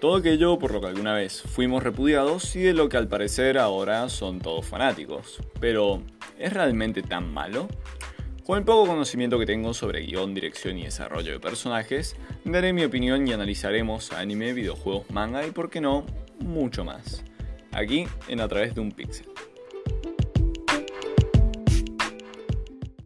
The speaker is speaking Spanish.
Todo aquello por lo que alguna vez fuimos repudiados y de lo que al parecer ahora son todos fanáticos. Pero, ¿es realmente tan malo? Con el poco conocimiento que tengo sobre guion, dirección y desarrollo de personajes, daré mi opinión y analizaremos anime, videojuegos, manga y, por qué no, mucho más. Aquí en A través de un pixel.